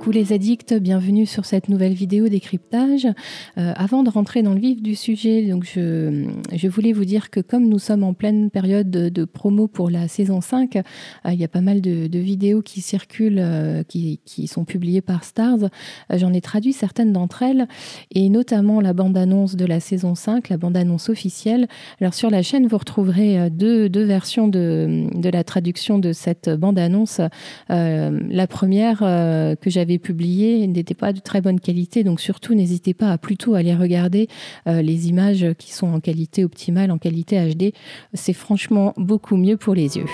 Coucou les addicts, bienvenue sur cette nouvelle vidéo décryptage. Euh, avant de rentrer dans le vif du sujet, donc je, je, voulais vous dire que comme nous sommes en pleine période de, promo pour la saison 5, euh, il y a pas mal de, vidéos qui circulent, euh, qui, qui, sont publiées par Stars. J'en ai traduit certaines d'entre elles, et notamment la bande-annonce de la saison 5, la bande-annonce officielle. Alors sur la chaîne, vous retrouverez deux, deux versions de, de, la traduction de cette bande-annonce. la première que j'ai j'avais publié n'étaient pas de très bonne qualité. Donc surtout, n'hésitez pas à plutôt aller regarder euh, les images qui sont en qualité optimale, en qualité HD. C'est franchement beaucoup mieux pour les yeux.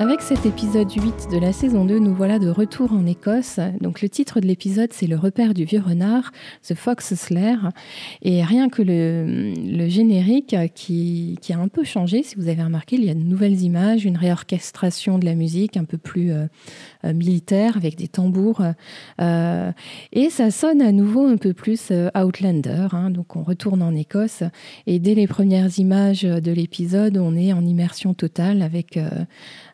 Avec cet épisode 8 de la saison 2, nous voilà de retour en Écosse. Donc le titre de l'épisode, c'est Le repère du vieux renard, The Fox Slayer. Et rien que le, générique qui, a un peu changé, si vous avez remarqué, il y a de nouvelles images, une réorchestration de la musique un peu plus euh, militaire avec des tambours. Euh, et ça sonne à nouveau un peu plus Outlander. Hein. donc on retourne en Écosse. Et dès les premières images de l'épisode, on est en immersion totale avec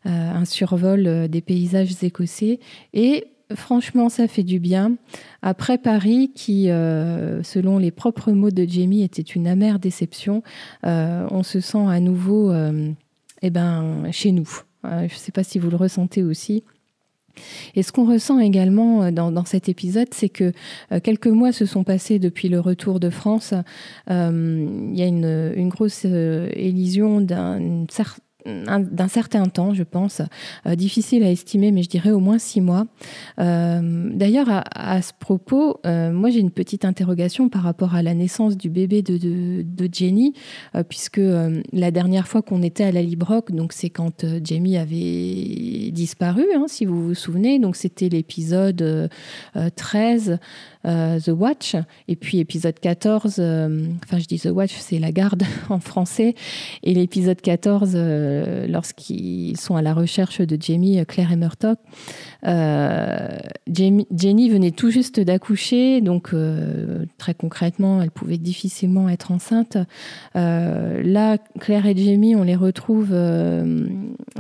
euh, un survol euh, des paysages écossais. Et franchement, ça fait du bien. Après Paris, qui, euh, selon les propres mots de Jamie, était une amère déception, on se sent à nouveau eh ben, chez nous. je ne sais pas si vous le ressentez aussi. Et ce qu'on ressent également dans, cet épisode, c'est que quelques mois se sont passés depuis le retour de France. Il y a une, grosse élision d'un certain d'un certain temps, je pense. Euh, difficile à estimer, mais je dirais au moins six mois. Euh, d'ailleurs, à, ce propos, euh, moi j'ai une petite interrogation par rapport à la naissance du bébé de, de, Jenny, puisque la dernière fois qu'on était à la Librock, donc c'est quand Jamie avait disparu, hein, si vous vous souvenez, donc c'était l'épisode 13 euh, The Watch, et puis épisode 14, euh, enfin je dis The Watch, c'est la garde en français, et l'épisode 14, euh, lorsqu'ils sont à la recherche de Jamie, Claire et Murdoch, Jenny venait tout juste d'accoucher, donc très concrètement, elle pouvait difficilement être enceinte. là, Claire et Jamie, on les retrouve,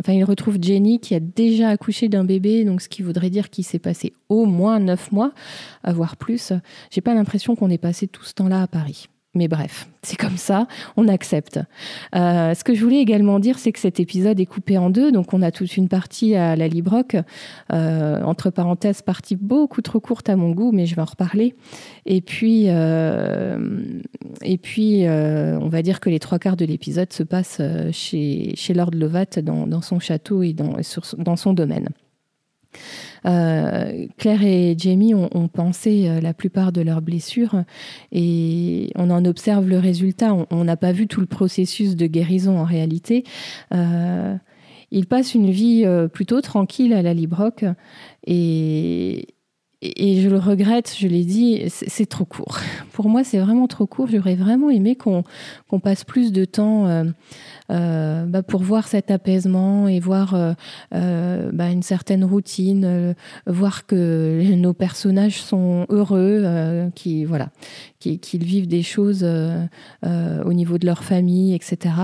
enfin ils retrouvent Jenny qui a déjà accouché d'un bébé, donc ce qui voudrait dire qu'il s'est passé au moins neuf mois, voire plus j'ai pas l'impression qu'on ait passé tout ce temps-là à Paris. Mais bref, c'est comme ça, on accepte. Euh, ce que je voulais également dire, c'est que cet épisode est coupé en deux. Donc, on a toute une partie à la Librock, euh, entre parenthèses, partie beaucoup trop courte à mon goût, mais je vais en reparler. Et puis, euh, et puis on va dire que les trois quarts de l'épisode se passent chez, Lord Lovat, dans, son château et dans son domaine. Euh, Claire et Jamie ont, pensé euh, la plupart de leurs blessures et on en observe le résultat. On n'a pas vu tout le processus de guérison en réalité. Euh, ils passent une vie plutôt tranquille à la Librock et, et je le regrette, je l'ai dit, c'est trop court. Pour moi, c'est vraiment trop court. J'aurais vraiment aimé qu'on passe plus de temps euh, bah, pour voir cet apaisement et voir euh, euh, bah, une certaine routine, voir que nos personnages sont heureux, qui voilà, qu'ils vivent des choses au niveau de leur famille, etc.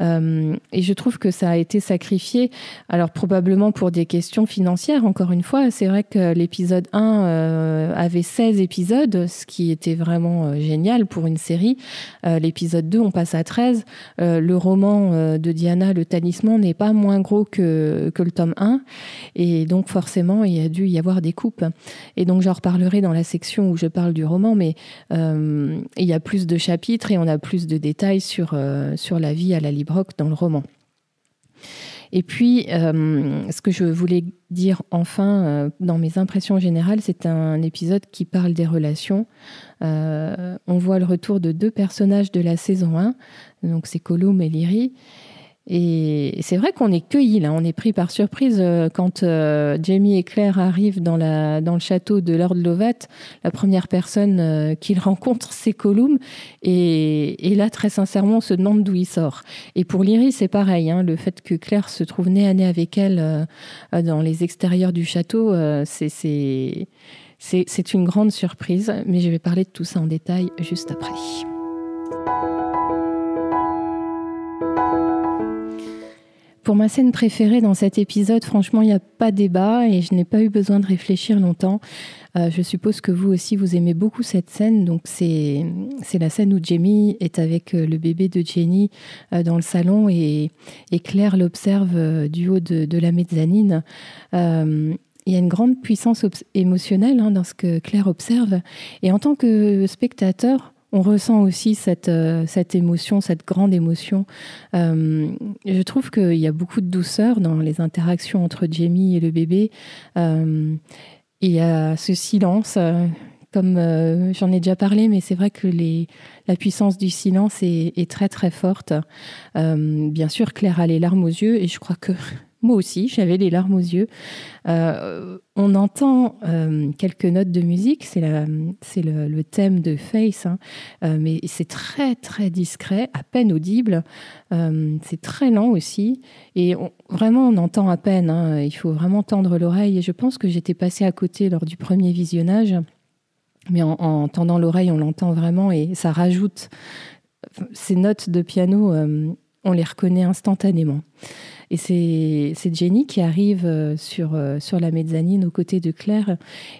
et je trouve que ça a été sacrifié. Alors probablement pour des questions financières. Encore une fois, c'est vrai que l'épisode 1 avait 16 épisodes, ce qui était vraiment génial pour une série. l'épisode 2, on passe à 13. le roman euh, de Diana, le talisman, n'est pas moins gros que, que le tome 1. Et donc, forcément, il y a dû y avoir des coupes. Et donc, j'en reparlerai dans la section où je parle du roman, mais euh, il y a plus de chapitres et on a plus de détails sur, euh, sur la vie à la Librock dans le roman. Et puis, ce que je voulais dire enfin dans mes impressions générales, c'est un épisode qui parle des relations. on voit le retour de deux personnages de la saison 1, donc c'est Colum et Lyrie. Et c'est vrai qu'on est cueillis là, on est pris par surprise euh, quand euh, Jamie et Claire arrivent dans le château de Lord Lovat. La première personne euh, qu'ils rencontrent, c'est Colum. Et, là, très sincèrement, on se demande d'où il sort. Et pour Lyrie, c'est pareil. Hein, le fait que Claire se trouve nez à nez avec elle dans les extérieurs du château, c'est une grande surprise. Mais je vais parler de tout ça en détail juste après. Pour ma scène préférée dans cet épisode, franchement, il n'y a pas débat et je n'ai pas eu besoin de réfléchir longtemps. Euh, je suppose que vous aussi, vous aimez beaucoup cette scène. Donc, c'est la scène où Jamie est avec euh, le bébé de Jenny euh, dans le salon et, Claire l'observe du haut de, la mezzanine. il y a une grande puissance émotionnelle hein, dans ce que Claire observe. Et en tant que spectateur, on ressent aussi cette, euh, cette émotion, cette grande émotion. Euh, je trouve qu'il y a beaucoup de douceur dans les interactions entre Jamie et le bébé. Euh, il y a ce silence, comme j'en ai déjà parlé, mais c'est vrai que la puissance du silence est, est très très forte. bien sûr, Claire a les larmes aux yeux et je crois que moi aussi, j'avais les larmes aux yeux. Euh, on entend euh, quelques notes de musique, c'est le, thème de Face, hein. euh, mais c'est très très discret, à peine audible. c'est très lent aussi, et vraiment on entend à peine. Hein. il faut vraiment tendre l'oreille. Et je pense que j'étais passée à côté lors du premier visionnage, mais en, en tendant l'oreille, on l'entend vraiment et ça rajoute ces notes de piano. on les reconnaît instantanément. Et c'est Jenny qui arrive euh, sur, euh, sur la mezzanine aux côtés de Claire.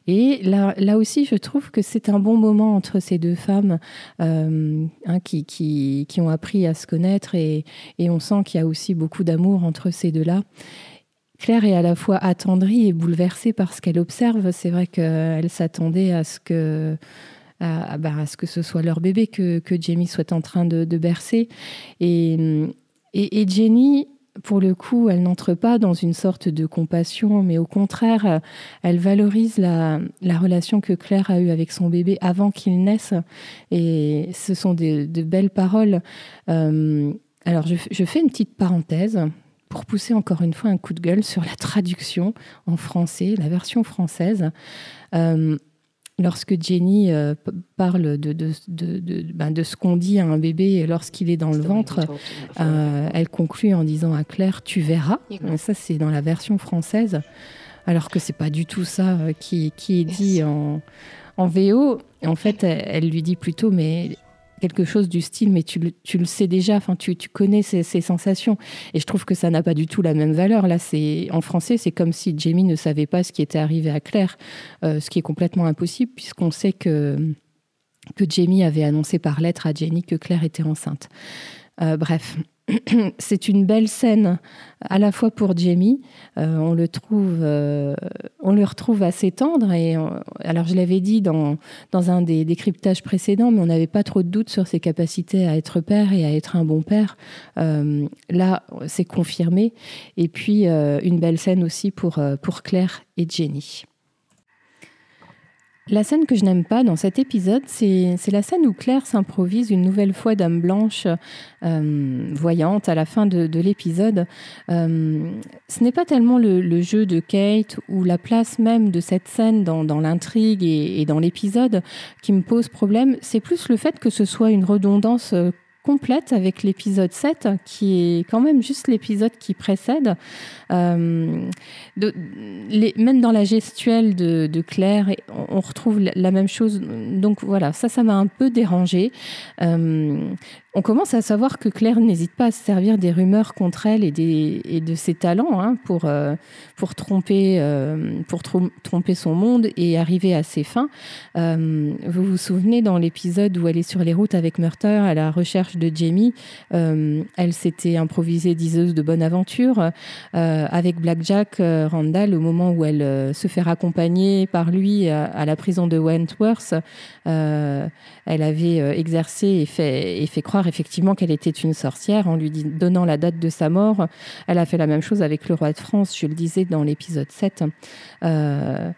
Et là, là aussi, je trouve que c'est un bon moment entre ces deux femmes euh, hein, qui, qui, qui, ont appris à se connaître et, et on sent qu'il y a aussi beaucoup d'amour entre ces deux-là. Claire est à la fois attendrie et bouleversée par ce qu'elle observe. C'est vrai qu'elle s'attendait à ce que à, bah, à, ce que ce soit leur bébé que, que Jamie soit en train de, bercer. Et, et Jenny pour le coup, elle n'entre pas dans une sorte de compassion, mais au contraire, elle valorise la, relation que Claire a eue avec son bébé avant qu'il naisse. Et ce sont de, belles paroles. Euh, alors, je, fais une petite parenthèse pour pousser encore une fois un coup de gueule sur la traduction en français, la version française. Euh, lorsque Jenny euh, parle de, de, de, ben, de ce qu'on dit à un bébé lorsqu'il est dans le ventre, euh, elle conclut en disant à Claire Tu verras. ça, c'est dans la version française, alors que c'est pas du tout ça euh, qui, qui est dit en, en VO. En fait, elle lui dit plutôt Mais quelque chose du style, mais tu, tu le sais déjà, enfin, tu, tu connais ces, ces, sensations. Et je trouve que ça n'a pas du tout la même valeur. Là, c'est en français, c'est comme si Jamie ne savait pas ce qui était arrivé à Claire, euh, ce qui est complètement impossible, puisqu'on sait que, que Jamie avait annoncé par lettre à Jenny que Claire était enceinte. Euh, bref, c'est une belle scène à la fois pour Jamie. Euh, on, le trouve, euh, on le retrouve assez tendre. Et alors, je l'avais dit dans, dans un des décryptages précédents, mais on n'avait pas trop de doutes sur ses capacités à être père et à être un bon père. Euh, là, c'est confirmé. Et puis, une belle scène aussi pour, pour Claire et Jenny. La scène que je n'aime pas dans cet épisode, c'est la scène où Claire s'improvise une nouvelle fois dame blanche euh, voyante à la fin de, l'épisode. Euh, ce n'est pas tellement le, jeu de Kate ou la place même de cette scène dans, l'intrigue et, dans l'épisode qui me pose problème, c'est plus le fait que ce soit une redondance euh, complète avec l'épisode 7, qui est quand même juste l'épisode qui précède. Euh, même dans la gestuelle de, de Claire, on, retrouve la, même chose. Donc voilà, ça, ça m'a un peu dérangé. Euh, on commence à savoir que Claire n'hésite pas à se servir des rumeurs contre elle et, de ses talents hein, pour, euh, euh, tromper son monde et arriver à ses fins. Euh, vous vous souvenez dans l'épisode où elle est sur les routes avec Murter à la recherche de Jamie, elle s'était improvisée diseuse de bonne aventure avec Blackjack Randall au moment où elle se fait raccompagner par lui à, la prison de Wentworth. elle avait exercé et fait croire effectivement qu'elle était une sorcière en lui donnant la date de sa mort. Elle a fait la même chose avec le roi de France, je le disais dans l'épisode 7. Euh,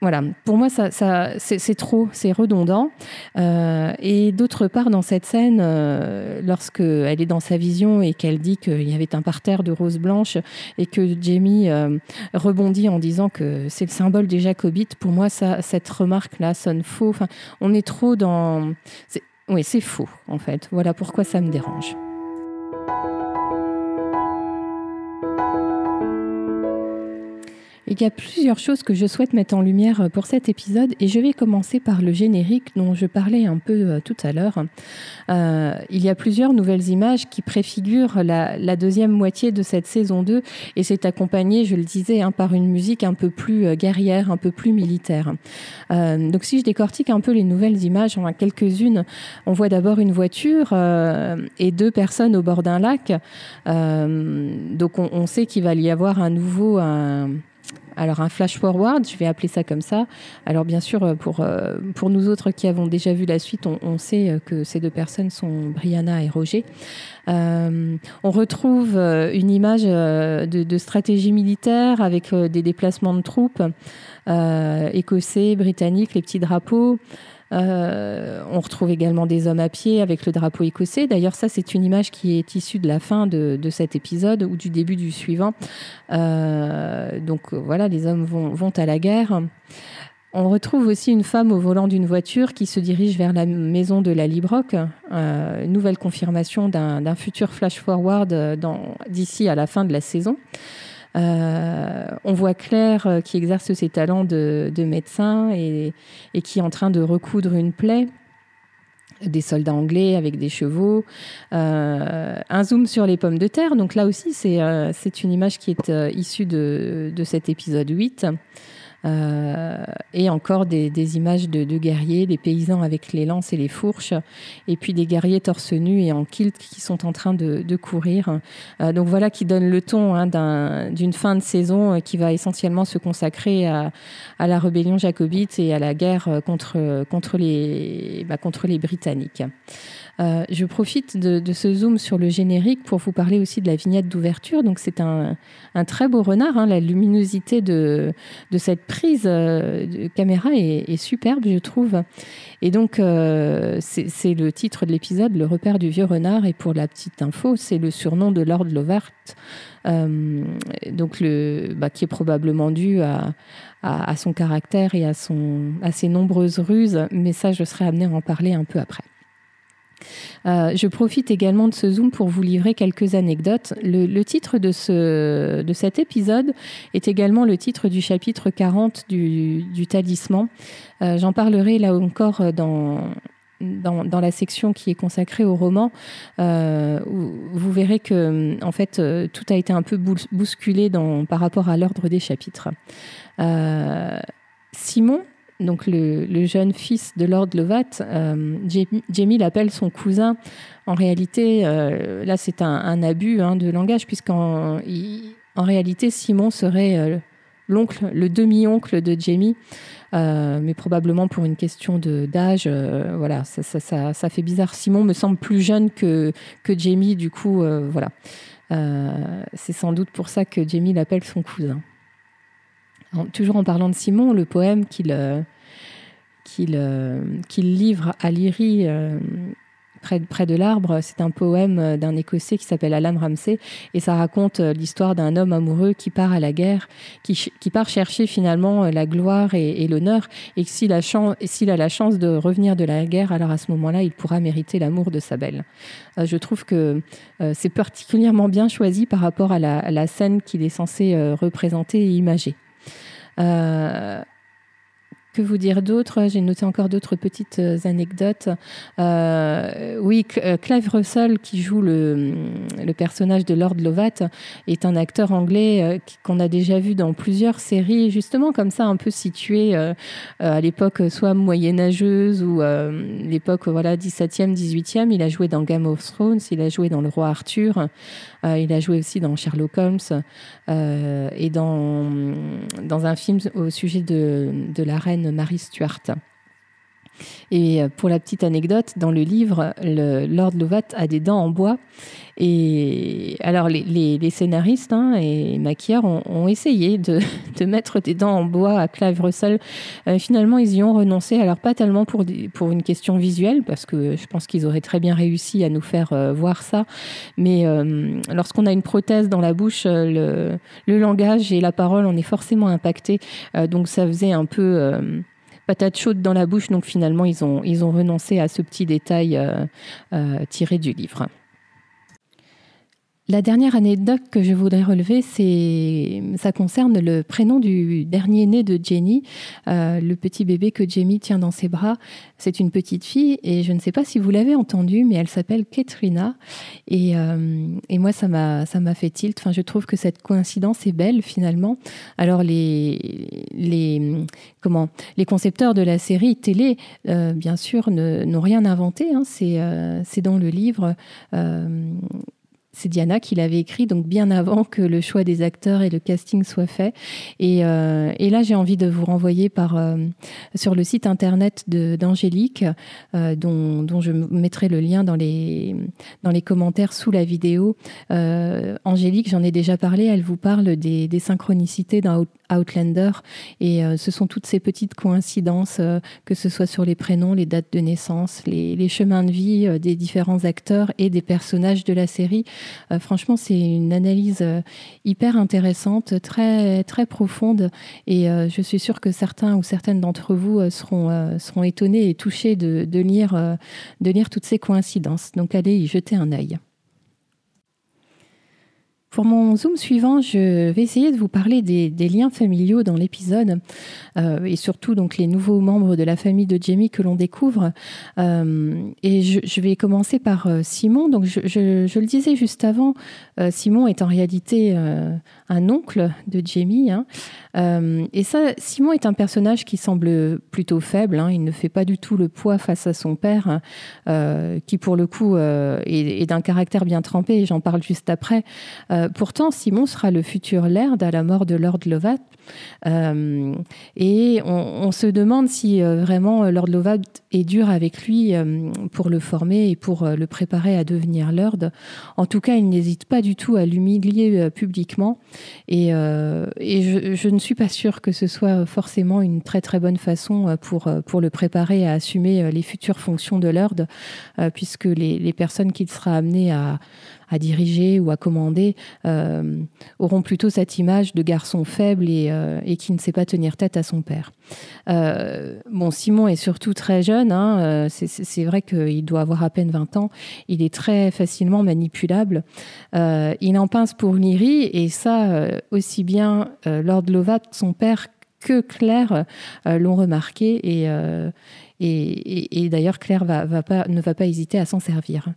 voilà, pour moi, ça, c'est trop, c'est redondant. Euh, et d'autre part, dans cette scène, euh, lorsque elle est dans sa vision et qu'elle dit qu'il y avait un parterre de roses blanches et que Jamie rebondit en disant que c'est le symbole des Jacobites, pour moi, ça, cette remarque-là sonne faux. On est trop dans. Oui, c'est faux, en fait. Voilà pourquoi ça me dérange. Il y a plusieurs choses que je souhaite mettre en lumière pour cet épisode et je vais commencer par le générique dont je parlais un peu tout à l'heure. il y a plusieurs nouvelles images qui préfigurent la, deuxième moitié de cette saison 2 et c'est accompagné, je le disais, hein, par une musique un peu plus guerrière, un peu plus militaire. donc si je décortique un peu les nouvelles images, a quelques-unes. On voit d'abord une voiture et deux personnes au bord d'un lac. donc on, sait qu'il va y avoir un nouveau... alors un flash forward, je vais appeler ça comme ça. Alors bien sûr, pour, euh, pour nous autres qui avons déjà vu la suite, on, sait que ces deux personnes sont Brianna et Roger. Euh, on retrouve euh, une image de, stratégie militaire avec des déplacements de troupes écossais, britanniques, les petits drapeaux. Euh, on retrouve également des hommes à pied avec le drapeau écossais. D'ailleurs, ça, c'est une image qui est issue de la fin de, cet épisode ou du début du suivant. Euh, donc voilà, les hommes vont, à la guerre. On retrouve aussi une femme au volant d'une voiture qui se dirige vers la maison de la Librock. Euh, nouvelle confirmation d'un futur flash-forward d'ici à la fin de la saison. Euh, on voit Claire euh, qui exerce ses talents de, médecin et, qui est en train de recoudre une plaie des soldats anglais avec des chevaux, euh, un zoom sur les pommes de terre. Donc là aussi, c'est une image qui est issue de, de, cet épisode 8. Euh, et encore des, images de, guerriers, des paysans avec les lances et les fourches, et puis des guerriers torse nu et en kilt qui sont en train de, courir. Euh, donc voilà qui donne le ton hein, d'une fin de saison euh, qui va essentiellement se consacrer à, la rébellion jacobite et à la guerre contre, contre, les, bah, contre les Britanniques. Euh, je profite de, ce zoom sur le générique pour vous parler aussi de la vignette d'ouverture. Donc c'est un, très beau renard. Hein. La luminosité de, cette prise euh, de caméra est, superbe, je trouve. Et donc euh, c'est le titre de l'épisode, Le repère du vieux renard. Et pour la petite info, c'est le surnom de Lord Lovart. donc bah, qui est probablement dû à, son caractère et à, ses nombreuses ruses, mais ça je serai amené à en parler un peu après. Euh, je profite également de ce zoom pour vous livrer quelques anecdotes. Le, titre de, ce, de cet épisode est également le titre du chapitre 40 du, talisman. Euh, j'en parlerai là encore dans, dans, la section qui est consacrée au roman, euh, vous verrez que en fait tout a été un peu bousculé par rapport à l'ordre des chapitres. Simon, donc le, jeune fils de Lord Lovat, euh, Jamie, l'appelle son cousin. En réalité, euh, là, c'est un, abus hein, de langage, puisqu'en en réalité, Simon serait euh, l'oncle, le demi-oncle de Jamie, mais probablement pour une question d'âge. voilà, ça, fait bizarre. Simon me semble plus jeune que, que Jamie, du coup, voilà. c'est sans doute pour ça que Jamie l'appelle son cousin toujours en parlant de Simon, le poème qu'il euh, euh, livre à Lyrie euh, près, près, de l'arbre, c'est un poème d'un Écossais qui s'appelle Alan Ramsey, et ça raconte l'histoire d'un homme amoureux qui part à la guerre, qui, part chercher finalement la gloire et, l'honneur, et s'il a, a, la chance de revenir de la guerre, alors à ce moment-là, il pourra mériter l'amour de sa belle. je trouve que c'est particulièrement bien choisi par rapport à la scène qu'il est censé représenter et imager. Euh, que vous dire d'autre? J'ai noté encore d'autres petites euh, anecdotes. Euh, oui, Clive Russell, qui joue le, personnage de Lord Lovat, est un acteur anglais qu'on a déjà vu dans plusieurs séries, justement comme ça, un peu situé à l'époque soit moyenâgeuse ou l'époque voilà 17e, 18e. Il a joué dans Game of Thrones, il a joué dans Le Roi Arthur. Euh, il a joué aussi dans Sherlock Holmes euh, et dans, dans un film au sujet de la reine Marie Stuart. Et euh, pour la petite anecdote, dans le livre, Lord Lovat a des dents en bois. Et alors, les, scénaristes hein, et maquilleurs ont, essayé de, mettre des dents en bois à Clive Russell. Euh, finalement, ils y ont renoncé. Alors, pas tellement pour, une question visuelle, parce que je pense qu'ils auraient très bien réussi à nous faire euh, voir ça. Mais lorsqu'on a une prothèse dans la bouche, le, le, langage et la parole, on est forcément impacté. donc, ça faisait un peu patate chaude dans la bouche. Donc finalement, ils ont, ils ont renoncé à ce petit détail euh, euh, tiré du livre. La dernière anecdote que je voudrais relever, c'est, ça concerne le prénom du dernier né de Jenny, euh, le petit bébé que Jamie tient dans ses bras. C'est une petite fille et je ne sais pas si vous l'avez entendu, mais elle s'appelle Katrina. Et, euh, moi, ça m'a, fait tilt. Enfin, je trouve que cette coïncidence est belle finalement. Alors les, comment, les concepteurs de la série télé, euh, bien sûr, n'ont rien inventé. Hein. C'est dans le livre c'est Diana qui l'avait écrit, donc bien avant que le choix des acteurs et le casting soit fait. Et, euh, là, j'ai envie de vous renvoyer euh, sur le site internet d'Angélique, euh, dont, je mettrai le lien dans les, commentaires sous la vidéo. Angélique, j'en ai déjà parlé, elle vous parle des, synchronicités dans Outlander. Et ce sont toutes ces petites coïncidences, que ce soit sur les prénoms, les dates de naissance, les, les chemins de vie des différents acteurs et des personnages de la série. Euh, franchement, c'est une analyse euh, hyper intéressante, très, très profonde. Et euh, je suis sûre que certains ou certaines d'entre vous seront, seront étonnés et touchés de, de, lire, de lire toutes ces coïncidences. Donc allez y jeter un œil. Pour mon zoom suivant, je vais essayer de vous parler des, liens familiaux dans l'épisode euh, et surtout donc les nouveaux membres de la famille de Jamie que l'on découvre. Euh, et je, vais commencer par euh, Simon. Donc je, le disais juste avant, Simon est en réalité un oncle de Jamie. Hein. et ça, Simon est un personnage qui semble plutôt faible. Hein. Il ne fait pas du tout le poids face à son père, qui pour le coup est, est d'un caractère bien trempé. J'en parle juste après. Euh, pourtant, Simon sera le futur Laird à la mort de Lord Lovat. Euh, et on, se demande si euh, vraiment Lord Lovat est dur avec lui pour le former et pour le préparer à devenir Lord. En tout cas, il n'hésite pas du tout à l'humilier publiquement. Et, je, je, ne suis pas sûre que ce soit forcément une très très bonne façon pour, pour le préparer à assumer les futures fonctions de Lord, puisque les, les personnes qu'il sera amené à à diriger ou à commander euh, auront plutôt cette image de garçon faible et, euh, qui ne sait pas tenir tête à son père. Euh, bon, Simon est surtout très jeune, hein, c'est vrai qu'il doit avoir à peine 20 ans, il est très facilement manipulable, il en pince pour Niri et ça, aussi bien Lord Lovat, son père, que Claire l'ont remarqué et, et, d'ailleurs, Claire ne va pas hésiter à s'en servir.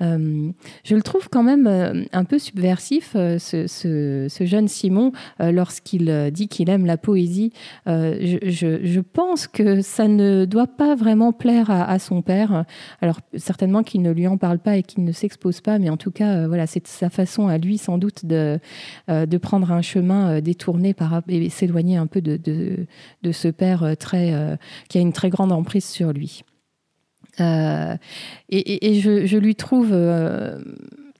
Euh, je le trouve quand même euh, un peu subversif, euh, ce, jeune Simon, lorsqu'il dit qu'il aime la poésie. Je, pense que ça ne doit pas vraiment plaire à, son père. Alors, certainement qu'il ne lui en parle pas et qu'il ne s'expose pas, mais en tout cas, voilà, c'est sa façon à lui, sans doute, de, prendre un chemin détourné par, et s'éloigner un peu de, ce père qui a une très grande emprise sur lui. Euh, et, je, lui trouve euh,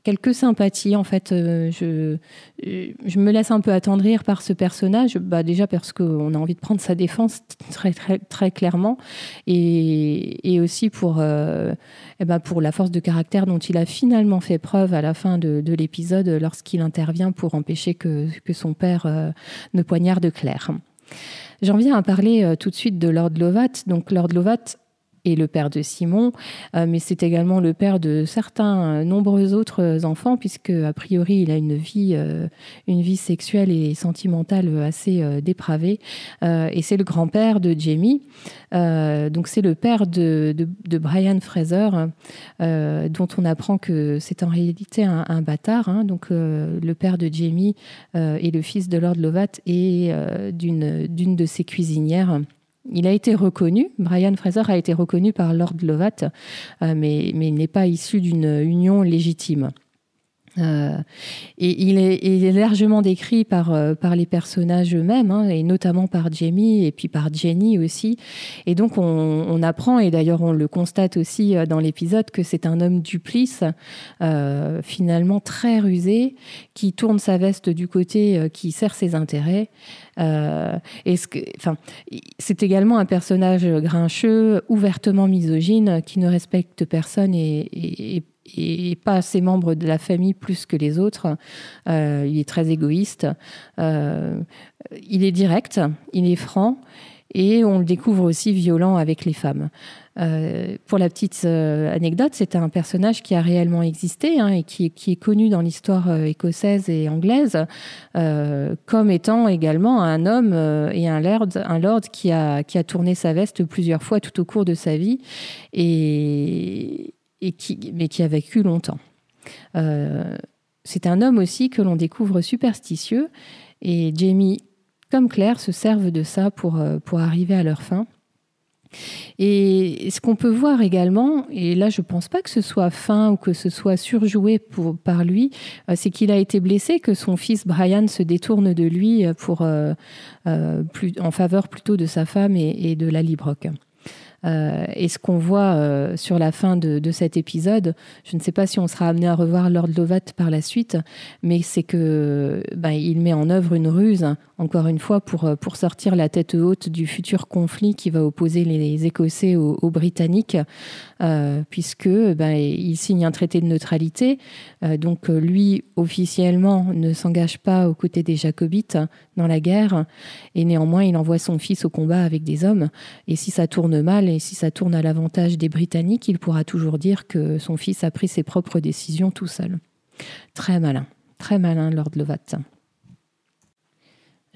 quelques sympathies. En fait, euh, je, je, me laisse un peu attendrir par ce personnage, bah déjà parce qu'on a envie de prendre sa défense très, très, très clairement, et, et aussi pour, eh ben pour la force de caractère dont il a finalement fait preuve à la fin de, de l'épisode lorsqu'il intervient pour empêcher que, que son père ne poignarde Claire. J'en viens à parler euh, tout de suite de Lord Lovat. Donc Lord Lovat est le père de Simon, euh, mais c'est également le père de certains euh, nombreux autres enfants, puisque a priori il a une vie, une vie sexuelle et sentimentale assez dépravée. et c'est le grand-père de Jamie. donc c'est le père de, de, Brian Fraser, dont on apprend que c'est en réalité un, bâtard. Hein. donc le père de Jamie est le fils de Lord Lovat et d'une de ses cuisinières. Il a été reconnu, Brian Fraser a été reconnu par Lord Lovat, euh, mais, mais il n'est pas issu d'une union légitime. Euh, et il est, largement décrit par, euh, les personnages eux-mêmes, hein, et notamment par Jamie et puis par Jenny aussi. Et donc on, apprend, et d'ailleurs on le constate aussi euh, dans l'épisode, que c'est un homme duplice, finalement très rusé, qui tourne sa veste du côté qui sert ses intérêts. c'est également un personnage grincheux, ouvertement misogyne, qui ne respecte personne et pas ses membres de la famille plus que les autres. Euh, il est très égoïste. Euh, il est direct, il est franc. et on le découvre aussi violent avec les femmes. Euh, pour la petite anecdote, c'est un personnage qui a réellement existé hein, et qui, est connu dans l'histoire écossaise et anglaise comme étant également un homme et un lord, un lord qui, a, qui a tourné sa veste plusieurs fois tout au cours de sa vie et, et qui, mais qui a vécu longtemps. c'est un homme aussi que l'on découvre superstitieux et Jamie comme Claire se servent de ça pour, pour arriver à leur fin. Et ce qu'on peut voir également, et là je ne pense pas que ce soit fin ou que ce soit surjoué pour, par lui, euh, c'est qu'il a été blessé, que son fils Brian se détourne de lui pour, euh, euh, plus, en faveur plutôt de sa femme et, et de la Librock. Euh, et ce qu'on voit euh, sur la fin de, cet épisode, je ne sais pas si on sera amené à revoir Lord Lovat par la suite, mais c'est que ben, il met en œuvre une ruse, encore une fois, euh, pour sortir la tête haute du futur conflit qui va opposer les Écossais aux, Britanniques, puisque ben, il signe un traité de neutralité. donc lui, officiellement, ne s'engage pas aux côtés des Jacobites dans la guerre, et néanmoins, il envoie son fils au combat avec des hommes. Et si ça tourne mal, et si ça tourne à l'avantage des Britanniques, il pourra toujours dire que son fils a pris ses propres décisions tout seul. Très malin, très malin, Lord Lovat.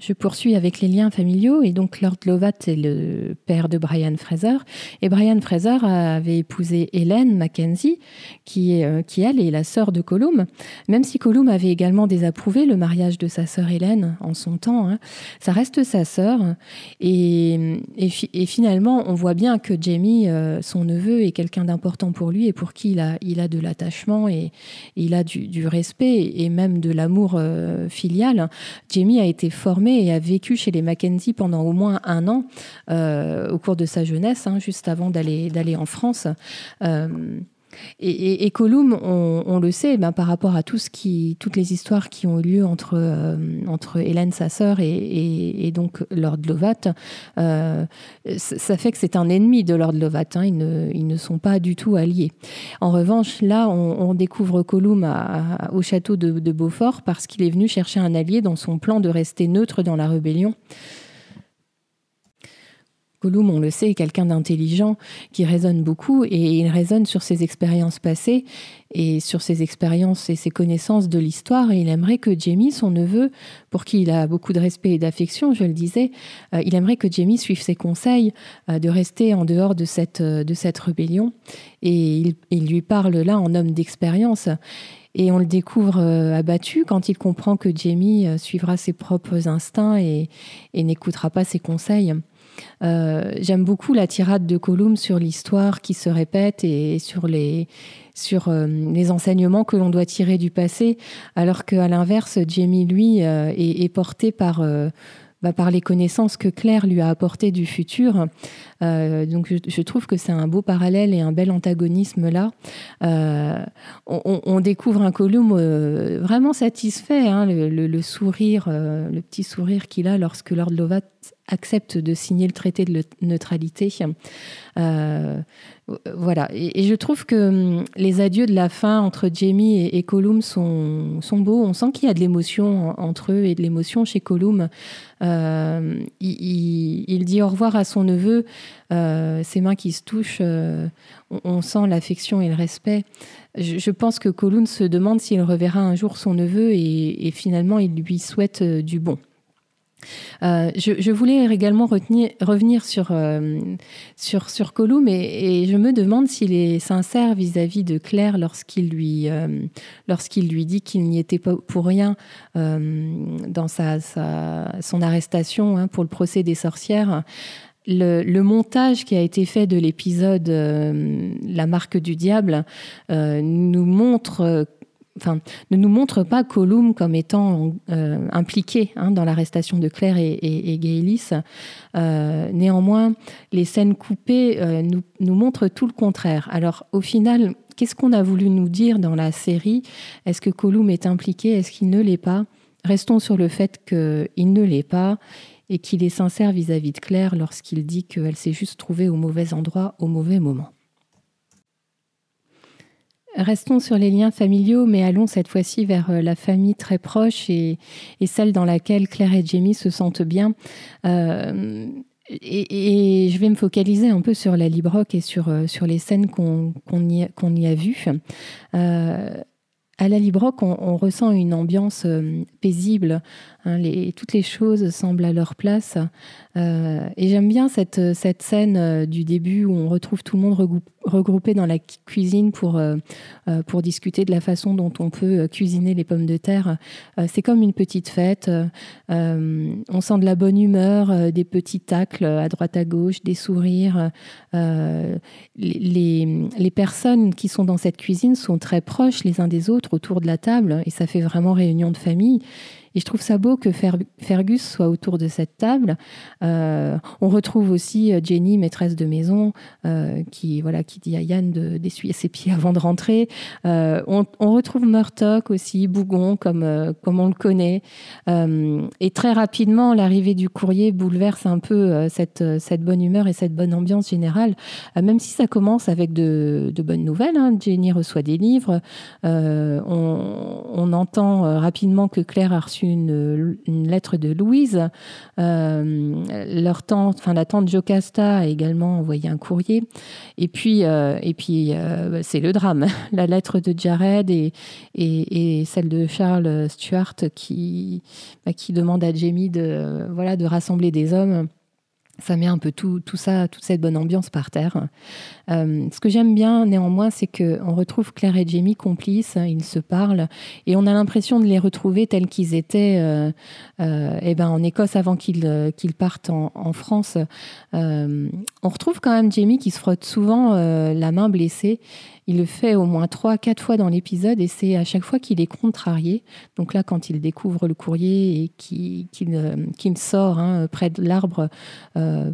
Je poursuis avec les liens familiaux et donc Lord Lovat est le père de Brian Fraser et Brian Fraser avait épousé Hélène Mackenzie qui, est, euh, qui elle est la sœur de Colum. Même si Colum avait également désapprouvé le mariage de sa sœur Hélène en son temps, hein, ça reste sa sœur et, et, finalement on voit bien que Jamie, euh, son neveu, est quelqu'un d'important pour lui et pour qui il a, il a de l'attachement et, il a du, respect et même de l'amour euh, filial. Jamie a été formé et a vécu chez les Mackenzie pendant au moins un an euh, au cours de sa jeunesse, hein, juste avant d'aller en France. Euh, et, et, Colum, on, le sait, ben, par rapport à tout ce qui, toutes les histoires qui ont eu lieu entre, euh, entre Hélène, sa sœur, et, donc Lord Lovat, euh, ça fait que c'est un ennemi de Lord Lovat. Hein. ils, ne, ils, ne, sont pas du tout alliés. En revanche, là, on, découvre Colum au château de, de Beaufort parce qu'il est venu chercher un allié dans son plan de rester neutre dans la rébellion. Gollum, on le sait, est quelqu'un d'intelligent qui raisonne beaucoup et il raisonne sur ses expériences passées et sur ses expériences et ses connaissances de l'histoire. Et il aimerait que Jamie, son neveu, pour qui il a beaucoup de respect et d'affection, je le disais, euh, il aimerait que Jamie suive ses conseils euh, de rester en dehors de cette, euh, de cette rébellion. Et il, lui parle là en homme d'expérience. Et on le découvre abattu quand il comprend que Jamie suivra ses propres instincts et, et n'écoutera pas ses conseils. Euh, j'aime beaucoup la tirade de Colum sur l'histoire qui se répète et sur les, sur, euh, les enseignements que l'on doit tirer du passé, alors qu'à l'inverse, Jamie, lui, euh, est, porté par bah, par les connaissances que Claire lui a apportées du futur. Euh, donc je, trouve que c'est un beau parallèle et un bel antagonisme là. Euh, on, découvre un Colum euh, vraiment satisfait, hein, le, sourire, le petit sourire qu'il a lorsque Lord Lovat accepte de signer le traité de neutralité. voilà, et, je trouve que hum, les adieux de la fin entre Jamie et, et Colum sont, sont beaux. On sent qu'il y a de l'émotion entre eux et de l'émotion chez Colum. Il, dit au revoir à son neveu, euh, ses mains qui se touchent, euh, on, sent l'affection et le respect. Je, pense que Colun se demande s'il reverra un jour son neveu et finalement il lui souhaite du bon. Euh, je, voulais également revenir sur, euh, sur, sur Colum et, je me demande s'il est sincère vis-à-vis de Claire lorsqu'il lui, euh, lorsqu'il lui dit qu'il n'y était pas pour rien dans sa, son arrestation hein, pour le procès des sorcières. Le, montage qui a été fait de l'épisode La marque du diable enfin, ne nous montre pas Colum comme étant euh, impliqué hein, dans l'arrestation de Claire et, et, euh, néanmoins, les scènes coupées euh, nous, nous, montrent tout le contraire. Alors, au final, qu'est-ce qu'on a voulu nous dire dans la série? Est-ce que Colum est impliqué? Est-ce qu'il ne l'est pas? Restons sur le fait qu'il ne l'est pas et qu'il est sincère vis à -vis de Claire lorsqu'il dit qu'elle s'est juste trouvée au mauvais endroit au mauvais moment. Restons sur les liens familiaux, mais allons cette fois-ci vers euh, la famille très proche et, celle dans laquelle Claire et Jamie se sentent bien. Euh, et, je vais me focaliser un peu sur la Librock et sur, sur les scènes qu'on y, y, a vues. À la Librock, on, ressent une ambiance paisible. Hein, toutes les choses semblent à leur place. Euh, et j'aime bien cette, scène euh, du début où on retrouve tout le monde regroupé dans la cuisine pour, euh, pour discuter de la façon dont on peut cuisiner les pommes de terre. c'est comme une petite fête. on sent de la bonne humeur, des petits tacles à droite à gauche, des sourires. les personnes qui sont dans cette cuisine sont très proches les uns des autres autour de la table et ça fait vraiment réunion de famille. Et je trouve ça beau que Fergus soit autour de cette table. Euh, on retrouve aussi euh, Jenny, maîtresse de maison, euh, qui, voilà, qui dit à Yann d'essuyer ses pieds avant de rentrer. On, retrouve Murtock aussi, Bougon, comme, comme on le connaît. et très rapidement, l'arrivée du courrier bouleverse un peu cette, cette bonne humeur et cette bonne ambiance générale, même si ça commence avec de, de bonnes nouvelles. Hein. Jenny reçoit des livres. On, on, entend rapidement que Claire a reçu une, lettre de Louise. Euh, leur tante, enfin la tante Jocasta a également envoyé un courrier. Et puis, euh, et puis euh, c'est le drame. La lettre de Jared et, et, celle de Charles Stuart qui, bah, qui demande à Jamie de, voilà, de rassembler des hommes ça met un peu tout, tout ça, toute cette bonne ambiance par terre. Euh, ce que j'aime bien néanmoins, c'est qu'on retrouve Claire et Jamie complices, hein, ils se parlent, et on a l'impression de les retrouver tels qu'ils étaient euh, euh eh ben, en Écosse avant qu'ils partent en, en France. on retrouve quand même Jamie qui se frotte souvent la main blessée il le fait au moins trois, quatre fois dans l'épisode et c'est à chaque fois qu'il est contrarié. Donc là, quand il découvre le courrier et qu'il euh, sort hein, près de l'arbre euh,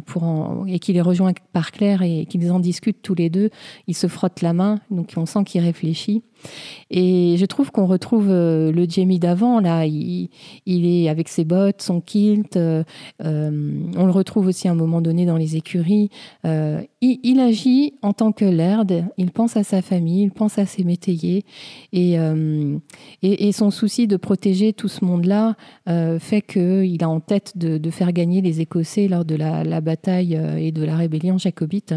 et qu'il est rejoint par Claire et qu'ils en discutent tous les deux, il se frotte la main. Donc on sent qu'il réfléchit. Et je trouve qu'on retrouve euh, le Jamie d'avant, là, il, est avec ses bottes, son kilt, euh, euh, on le retrouve aussi à un moment donné dans les écuries. Il, agit en tant que laird, il pense à sa famille, il pense à ses métayers, et, son souci de protéger tout ce monde-là fait qu'il a en tête de, faire gagner les Écossais lors de la bataille et de la rébellion jacobite.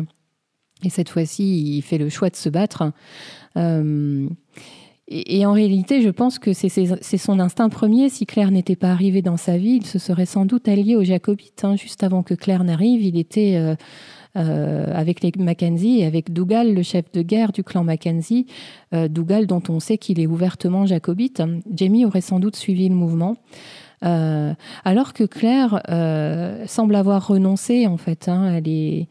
Et cette fois-ci, il fait le choix de se battre. Euh, et, en réalité, je pense que c'est son instinct premier. Si Claire n'était pas arrivée dans sa vie, il se serait sans doute allié aux Jacobites. Hein. Juste avant que Claire n'arrive, il était euh, euh, avec les Mackenzie et avec Dougal, le chef de guerre du clan Mackenzie. Dougal, dont on sait qu'il est ouvertement jacobite. Jamie aurait sans doute suivi le mouvement. alors que Claire semble avoir renoncé, en fait. Hein. elle est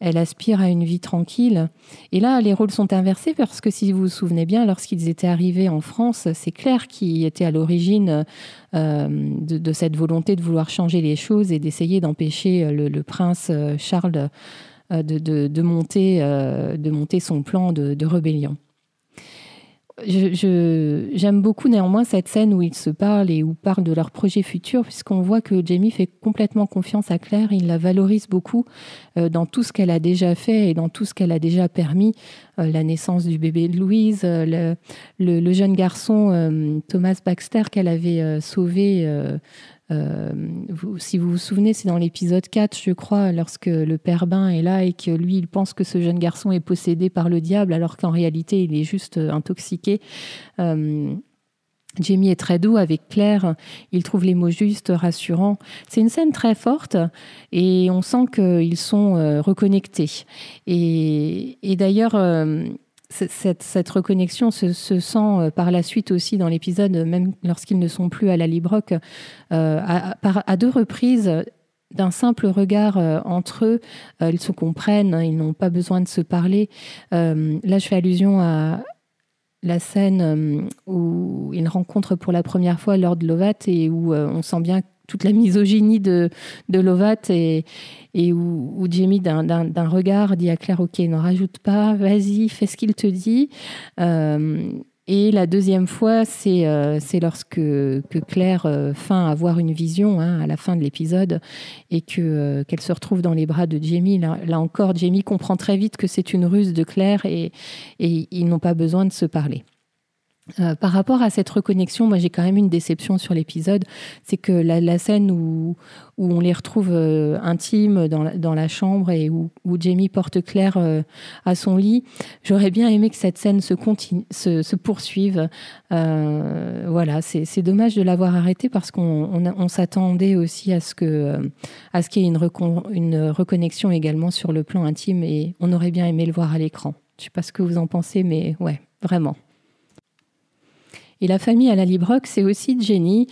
elle aspire à une vie tranquille. Et là, les rôles sont inversés parce que si vous vous souvenez bien, lorsqu'ils étaient arrivés en France, c'est Claire qui était à l'origine euh, de, cette volonté de vouloir changer les choses et d'essayer d'empêcher euh, le, prince euh, Charles de, monter, de monter son plan de rébellion j'aime beaucoup néanmoins cette scène où ils se parlent et où parlent de leur projet futur, puisqu'on voit que Jamie fait complètement confiance à Claire, il la valorise beaucoup euh, dans tout ce qu'elle a déjà fait et dans tout ce qu'elle a déjà permis, euh, la naissance du bébé de Louise, euh, le, jeune garçon Thomas Baxter qu'elle avait sauvé euh, si vous vous souvenez, c'est dans l'épisode 4, je crois, lorsque le père Bain est là et que lui, il pense que ce jeune garçon est possédé par le diable, alors qu'en réalité, il est juste euh, intoxiqué. Euh, Jamie est très doux avec Claire, il trouve les mots justes, rassurants. C'est une scène très forte et on sent qu'ils sont reconnectés. Et, et d'ailleurs, cette, reconnexion se, sent euh, par la suite aussi dans l'épisode, même lorsqu'ils ne sont plus à la Librock, euh, à, deux reprises. D'un simple regard euh, entre eux, ils se comprennent, hein, ils n'ont pas besoin de se parler. là, je fais allusion à, la scène où ils rencontrent pour la première fois Lord Lovat et où on sent bien toute la misogynie de, Lovat et, où, Jamie, d'un regard, dit à Claire Ok, n'en rajoute pas, vas-y, fais ce qu'il te dit. Euh, et la deuxième fois, c'est euh, lorsque que Claire euh, feint avoir une vision hein, à la fin de l'épisode et que qu'elle se retrouve dans les bras de Jamie. Là, encore, Jamie comprend très vite que c'est une ruse de Claire et ils n'ont pas besoin de se parler. Euh, par rapport à cette reconnexion, moi j'ai quand même une déception sur l'épisode, c'est que la, scène où, on les retrouve euh, intimes dans la, chambre et où, Jamie porte Claire euh, à son lit, j'aurais bien aimé que cette scène se, poursuive. voilà, c'est dommage de l'avoir arrêté parce qu'on on, s'attendait aussi à ce qu'il y ait une, reconnexion également sur le plan intime et on aurait bien aimé le voir à l'écran. Je sais pas ce que vous en pensez, mais ouais, vraiment. Et la famille à la Librock, c'est aussi Jenny.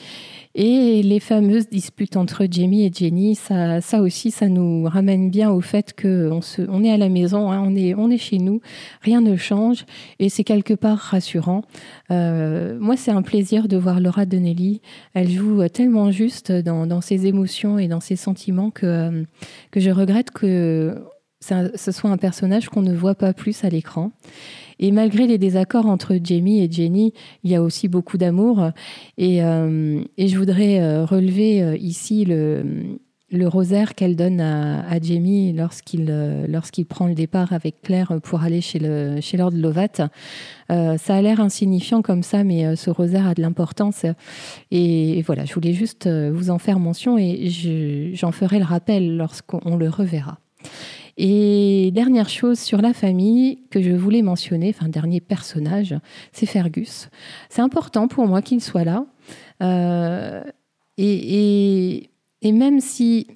Et les fameuses disputes entre Jamie et Jenny, ça, ça aussi, ça nous ramène bien au fait qu'on on est à la maison, hein, on, est, on est chez nous, rien ne change, et c'est quelque part rassurant. Euh, moi, c'est un plaisir de voir Laura Donnelly. Elle joue tellement juste dans, ses émotions et dans ses sentiments que, que je regrette que ce soit un personnage qu'on ne voit pas plus à l'écran. Et malgré les désaccords entre Jamie et Jenny, il y a aussi beaucoup d'amour. Et, euh, je voudrais euh, relever euh, ici le, rosaire qu'elle donne à, Jamie lorsqu'il prend le départ avec Claire pour aller chez, le, chez Lord Lovat. ça a l'air insignifiant comme ça, mais ce rosaire a de l'importance. Et, voilà, je voulais juste vous en faire mention et j'en ferai le rappel lorsqu'on le reverra. Et dernière chose sur la famille que je voulais mentionner, enfin dernier personnage, c'est Fergus. C'est important pour moi qu'il soit là. Euh, et, même si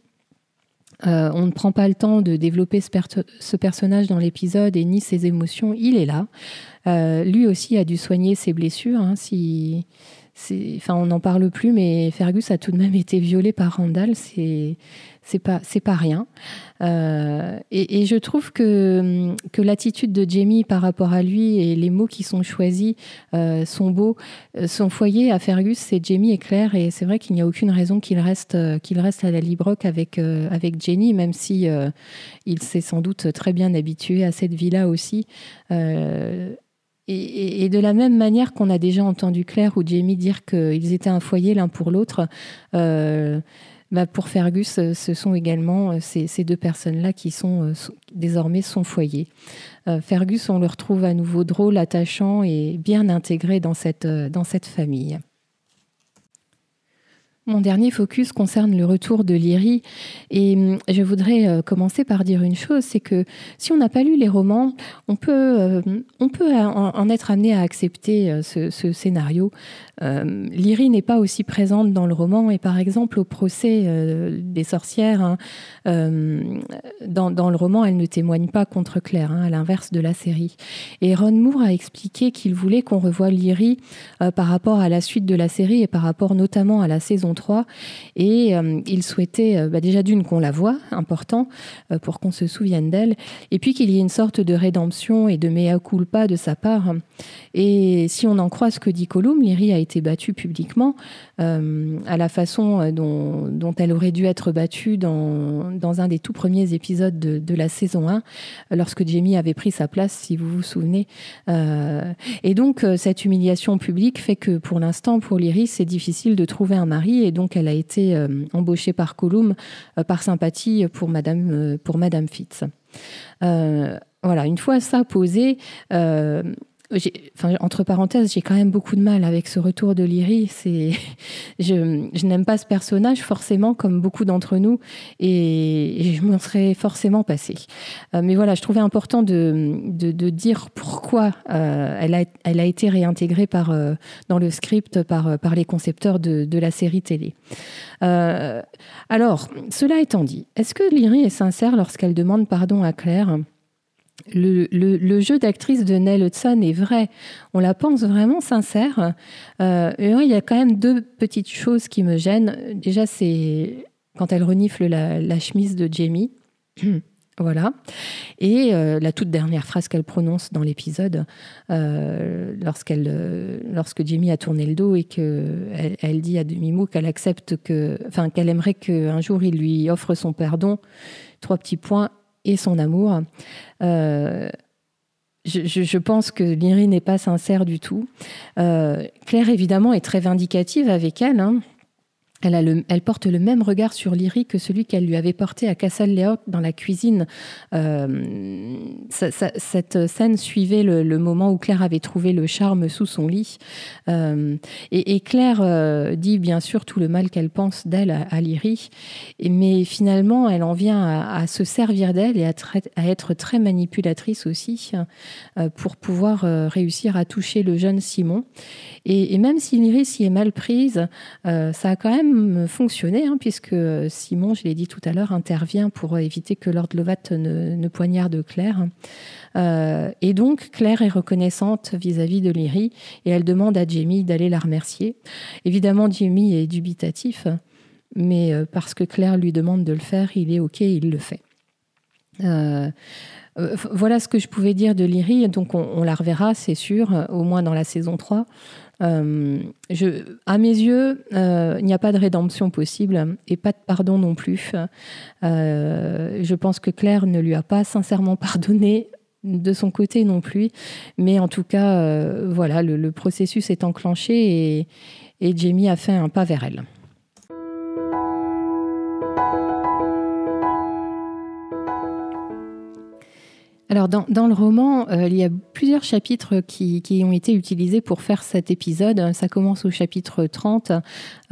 euh, on ne prend pas le temps de développer ce, personnage dans l'épisode et ni ses émotions, il est là. Euh, lui aussi a dû soigner ses blessures. Hein, enfin, on n'en parle plus, mais Fergus a tout de même été violé par Randall. C'est c'est pas c'est pas rien. Euh, et, je trouve que que l'attitude de Jamie par rapport à lui et les mots qui sont choisis euh, sont beaux. Euh, son foyer à Fergus, c'est Jamie et Claire, et c'est vrai qu'il n'y a aucune raison qu'il reste qu'il reste à la Librock avec avec Jenny, même si il s'est sans doute très bien habitué à cette vie-là aussi. Et, de la même manière qu'on a déjà entendu Claire ou Jamie dire qu'ils étaient un foyer l'un pour l'autre, euh, bah, pour Fergus, euh, ce sont également euh, ces, deux personnes-là qui sont euh, désormais son foyer. Fergus, on le retrouve à nouveau drôle, attachant et bien intégré dans cette, dans cette famille. Mon dernier focus concerne le retour de Lyrie et hum, je voudrais euh, commencer par dire une chose, c'est que si on n'a pas lu les romans, on peut, euh, en, être amené à accepter euh, ce, scénario. Lyrie n'est pas aussi présente dans le roman et par exemple au procès des sorcières, hein, dans, le roman, elle ne témoigne pas contre Claire, hein, à l'inverse de la série. Et Ron Moore a expliqué qu'il voulait qu'on revoie Lyrie par rapport à la suite de la série et par rapport notamment à la saison 3. Et euh, il souhaitait euh, bah, déjà d'une qu'on la voit, important, euh, pour qu'on se souvienne d'elle, et puis qu'il y ait une sorte de rédemption et de mea culpa de sa part. Et si on en croit ce que dit Colum, Lyrie a été battue publiquement à la façon dont, elle aurait dû être battue dans, un des tout premiers épisodes de, la saison 1, lorsque Jamie avait pris sa place, si vous vous souvenez. et donc, cette humiliation publique fait que pour l'instant, pour Lyrie, c'est difficile de trouver un mari et donc elle a été euh, embauchée par Colum euh, par sympathie pour Madame, euh, pour Madame Fitz. voilà, une fois ça posé, entre parenthèses, j'ai quand même beaucoup de mal avec ce retour de Lyrie. C'est, je, n'aime pas ce personnage forcément, comme beaucoup d'entre nous, et, je m'en serais forcément passée. Euh, mais voilà, je trouvais important de, de, de dire pourquoi euh, elle, a, elle a été réintégrée par, euh, dans le script par, par les concepteurs de, de la série télé. alors, cela étant dit, est-ce que Lyrie est sincère lorsqu'elle demande pardon à Claire? Le, jeu d'actrice de Nell Hudson est vrai. On la pense vraiment sincère. Euh, il y a quand même deux petites choses qui me gênent. Déjà, c'est quand elle renifle la, chemise de Jamie. Voilà. Et euh, la toute dernière phrase qu'elle prononce dans l'épisode, euh, lorsqu'elle, lorsque Jamie a tourné le dos et qu'elle elle dit à demi-mot qu'elle accepte que, enfin, qu'elle aimerait qu'un jour il lui offre son pardon. Trois petits points et son amour. Euh, je, pense que Lyrie n'est pas sincère du tout. Euh, Claire, évidemment, est très vindicative avec elle. Hein. Elle, porte le même regard sur Lyrie que celui qu'elle lui avait porté à Castle Léoc dans la cuisine. Euh, cette scène suivait le, moment où Claire avait trouvé le charme sous son lit. Euh, et, Claire euh, dit bien sûr tout le mal qu'elle pense d'elle à, à mais finalement elle en vient à, se servir d'elle et à, être très manipulatrice aussi pour pouvoir réussir à toucher le jeune Simon. Et, même si Lyrie s'y est mal prise, ça a quand même fonctionner, hein, puisque Simon, je l'ai dit tout à l'heure, intervient pour éviter que Lord Lovat ne, poignarde Claire. Euh, et donc, Claire est reconnaissante vis-à-vis de Lyrie et elle demande à Jamie d'aller la remercier. Évidemment, Jamie est dubitatif, mais euh, parce que Claire lui demande de le faire, il est OK, il le fait. Euh, voilà ce que je pouvais dire de Lyrie. Donc, on, on la reverra, c'est sûr, au moins dans la saison 3. Euh, à mes yeux, euh, il n'y a pas de rédemption possible et pas de pardon non plus. Euh, je pense que Claire ne lui a pas sincèrement pardonné de son côté non plus. Mais en tout cas, voilà, le, processus est enclenché et Jamie a fait un pas vers elle. Alors dans, le roman, euh, il y a plusieurs chapitres qui, ont été utilisés pour faire cet épisode. Ça commence au chapitre 30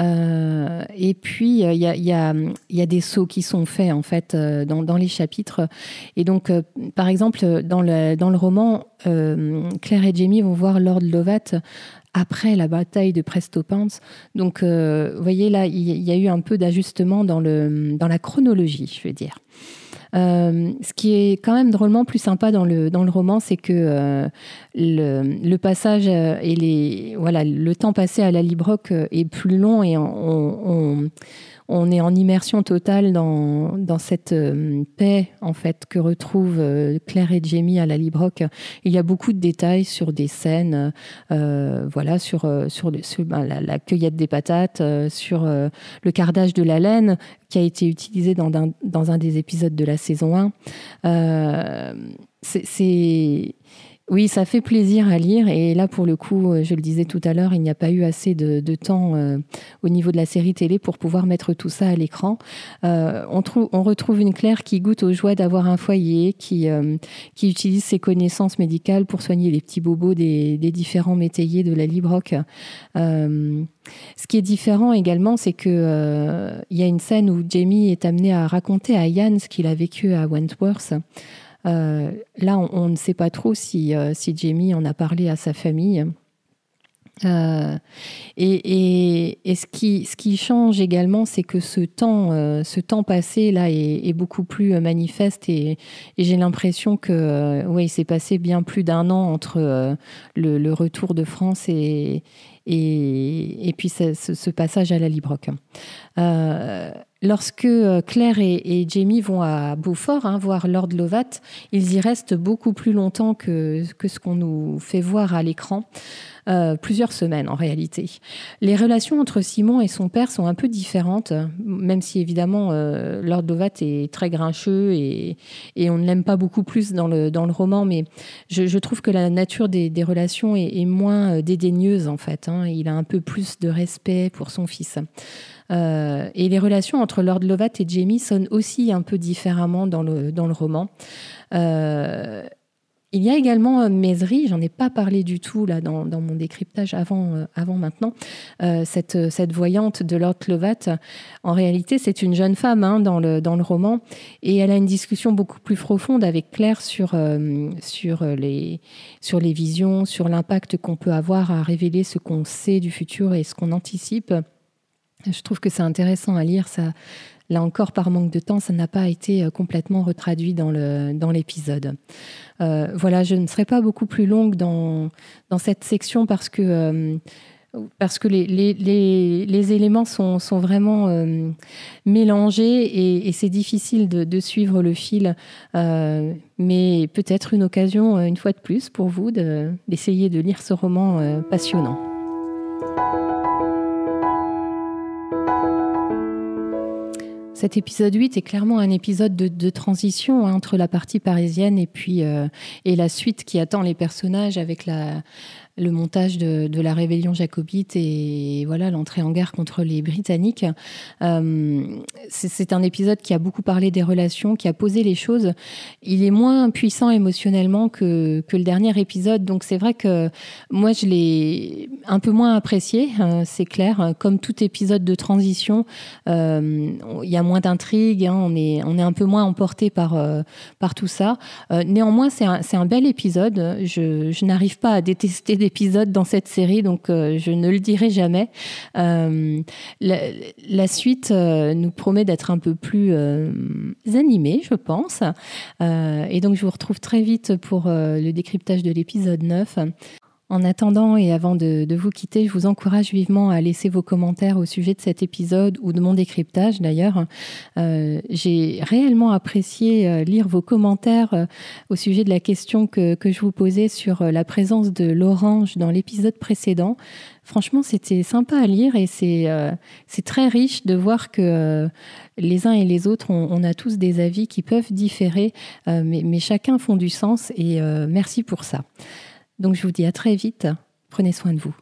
euh, et puis il y, a, des sauts qui sont faits en fait euh, dans, les chapitres. Et donc par exemple dans le, dans le roman, Claire et Jamie vont voir Lord Lovat après la bataille de Prestopans. Donc, vous voyez, là, il y, a eu un peu d'ajustement dans, dans la chronologie, je veux dire. Euh, ce qui est quand même drôlement plus sympa dans le, dans le roman, c'est que euh, le, passage euh, et les, voilà, le temps passé à la Librock est plus long et on est en immersion totale dans, dans cette euh, paix en fait que retrouvent euh, Claire et Jamie à la Librock. Il y a beaucoup de détails sur des scènes, euh, voilà, sur, sur, ben, la, cueillette des patates, sur le cardage de la laine qui a été utilisé dans, dans un des épisodes de la saison 1. c'est oui, ça fait plaisir à lire. Et là, pour le coup, euh, je le disais tout à l'heure, il n'y a pas eu assez de, temps euh, au niveau de la série télé pour pouvoir mettre tout ça à l'écran. Euh, on, on, retrouve une Claire qui goûte aux joies d'avoir un foyer, qui, qui utilise ses connaissances médicales pour soigner les petits bobos des, différents métayers de la Librock. ce qui est différent également, c'est que il y a une scène où Jamie est amené à raconter à Yann ce qu'il a vécu à Wentworth. Euh, là, on, ne sait pas trop si, euh, si Jamie en a parlé à sa famille. Euh, et, ce, qui, ce qui change également, c'est que ce temps, ce temps passé là est, beaucoup plus manifeste et, j'ai l'impression que ouais, il s'est passé bien plus d'un an entre le, retour de France et, et, puis ce, passage à la Librock. Lorsque euh, Claire et, Jamie vont à Beaufort hein, voir Lord Lovat, ils y restent beaucoup plus longtemps que, ce qu'on nous fait voir à l'écran. Euh, plusieurs semaines en réalité. Les relations entre Simon et son père sont un peu différentes, même si évidemment euh, Lord Lovat est très grincheux et, on ne l'aime pas beaucoup plus dans le, roman, mais je, trouve que la nature des, des relations est, moins dédaigneuse en fait. Hein. Il a un peu plus de respect pour son fils. Euh, et les relations entre Lord Lovat et Jamie sonnent aussi un peu différemment dans le, dans le roman. Euh, il y a également euh, j'en ai pas parlé du tout là dans, dans mon décryptage avant, avant maintenant. cette, cette voyante de Lord Lovat, en réalité, c'est une jeune femme hein, dans, le, dans le roman et elle a une discussion beaucoup plus profonde avec Claire sur, sur, les, sur les visions, sur l'impact qu'on peut avoir à révéler ce qu'on sait du futur et ce qu'on anticipe. Je trouve que c'est intéressant à lire. Ça, là encore, par manque de temps, ça n'a pas été euh, complètement retraduit dans l'épisode. Euh, voilà, je ne serai pas beaucoup plus longue dans, cette section parce que, euh, parce que les, éléments sont, vraiment mélangés et, c'est difficile de, suivre le fil. mais peut-être une occasion, une fois de plus, pour vous d'essayer de, de lire ce roman passionnant. Cet épisode 8 est clairement un épisode de, transition hein, entre la partie parisienne et puis euh, et la suite qui attend les personnages avec la le montage de, la rébellion jacobite et voilà l'entrée en guerre contre les Britanniques. c'est un épisode qui a beaucoup parlé des relations, qui a posé les choses. Il est moins puissant émotionnellement que, le dernier épisode, donc c'est vrai que moi je l'ai un peu moins apprécié, c'est clair. Comme tout épisode de transition, il y a moins d'intrigue, hein, on, est, on est un peu moins emporté par, par tout ça. néanmoins, c'est un, un, bel épisode. Je n'arrive pas à détester d'épisodes dans cette série, donc euh, je ne le dirai jamais. Euh, la, suite euh, nous promet d'être un peu plus animée, je pense. et donc je vous retrouve très vite pour le décryptage de l'épisode 9. En attendant et avant de, vous quitter, je vous encourage vivement à laisser vos commentaires au sujet de cet épisode ou de mon décryptage d'ailleurs. Euh, j'ai réellement apprécié euh, lire vos commentaires euh, au sujet de la question que, je vous posais sur la présence de l'orange dans l'épisode précédent. Franchement, c'était sympa à lire et c'est très riche de voir que les uns et les autres, on, a tous des avis qui peuvent différer, mais, mais chacun font du sens et merci pour ça. Donc je vous dis à très vite. Prenez soin de vous.